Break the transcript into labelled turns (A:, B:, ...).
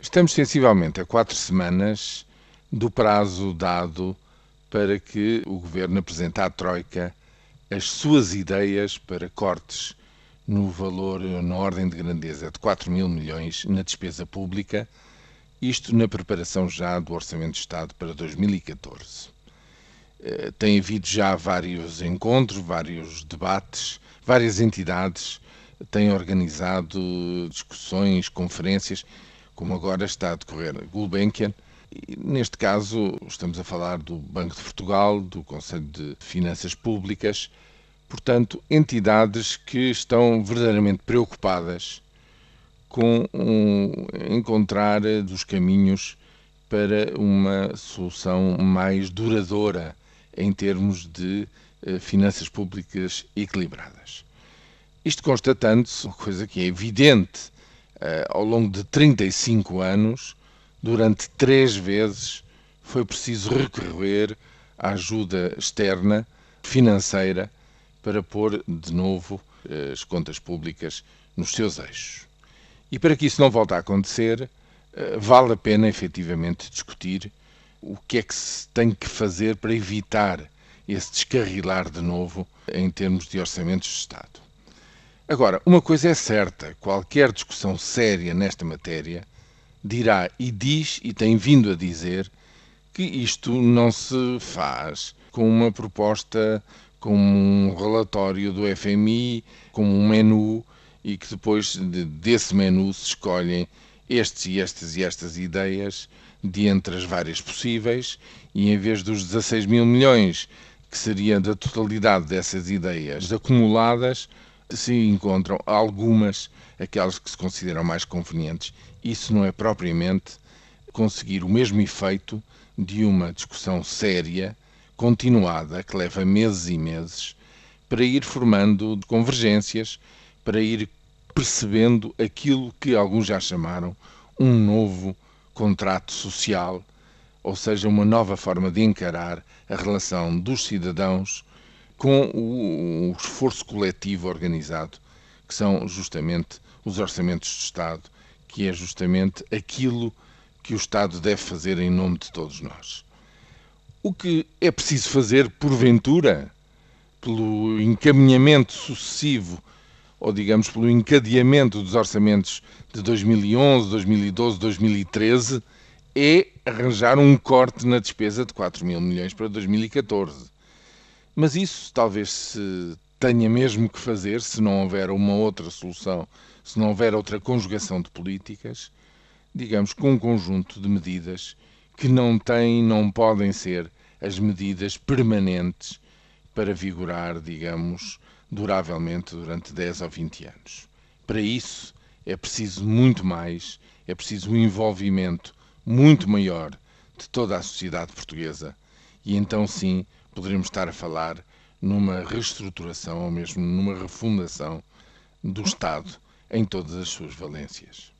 A: Estamos sensivelmente a quatro semanas do prazo dado para que o Governo apresente à Troika as suas ideias para cortes no valor, na ordem de grandeza de 4 mil milhões na despesa pública, isto na preparação já do Orçamento de Estado para 2014. Eh, tem havido já vários encontros, vários debates, várias entidades têm organizado discussões, conferências como agora está a decorrer Gulbenkian. E neste caso, estamos a falar do Banco de Portugal, do Conselho de Finanças Públicas, portanto, entidades que estão verdadeiramente preocupadas com um, encontrar dos caminhos para uma solução mais duradoura em termos de eh, finanças públicas equilibradas. Isto constatando-se, uma coisa que é evidente ao longo de 35 anos, durante três vezes, foi preciso recorrer à ajuda externa, financeira, para pôr de novo eh, as contas públicas nos seus eixos. E para que isso não volte a acontecer, eh, vale a pena efetivamente discutir o que é que se tem que fazer para evitar esse descarrilar de novo em termos de orçamentos de Estado. Agora, uma coisa é certa: qualquer discussão séria nesta matéria dirá e diz e tem vindo a dizer que isto não se faz com uma proposta, com um relatório do FMI, com um menu e que depois desse menu se escolhem estes e estas e estas ideias de entre as várias possíveis e em vez dos 16 mil milhões que seria da totalidade dessas ideias acumuladas se encontram algumas, aquelas que se consideram mais convenientes. Isso não é propriamente conseguir o mesmo efeito de uma discussão séria, continuada, que leva meses e meses, para ir formando convergências, para ir percebendo aquilo que alguns já chamaram um novo contrato social, ou seja, uma nova forma de encarar a relação dos cidadãos com o, o esforço coletivo organizado, que são justamente os orçamentos de Estado, que é justamente aquilo que o Estado deve fazer em nome de todos nós. O que é preciso fazer, porventura, pelo encaminhamento sucessivo, ou digamos pelo encadeamento dos orçamentos de 2011, 2012, 2013, é arranjar um corte na despesa de 4 mil milhões para 2014. Mas isso talvez se tenha mesmo que fazer se não houver uma outra solução, se não houver outra conjugação de políticas, digamos, com um conjunto de medidas que não têm, não podem ser as medidas permanentes para vigorar, digamos, duravelmente durante 10 ou 20 anos. Para isso é preciso muito mais, é preciso um envolvimento muito maior de toda a sociedade portuguesa e então sim poderíamos estar a falar numa reestruturação ou mesmo numa refundação do Estado em todas as suas valências.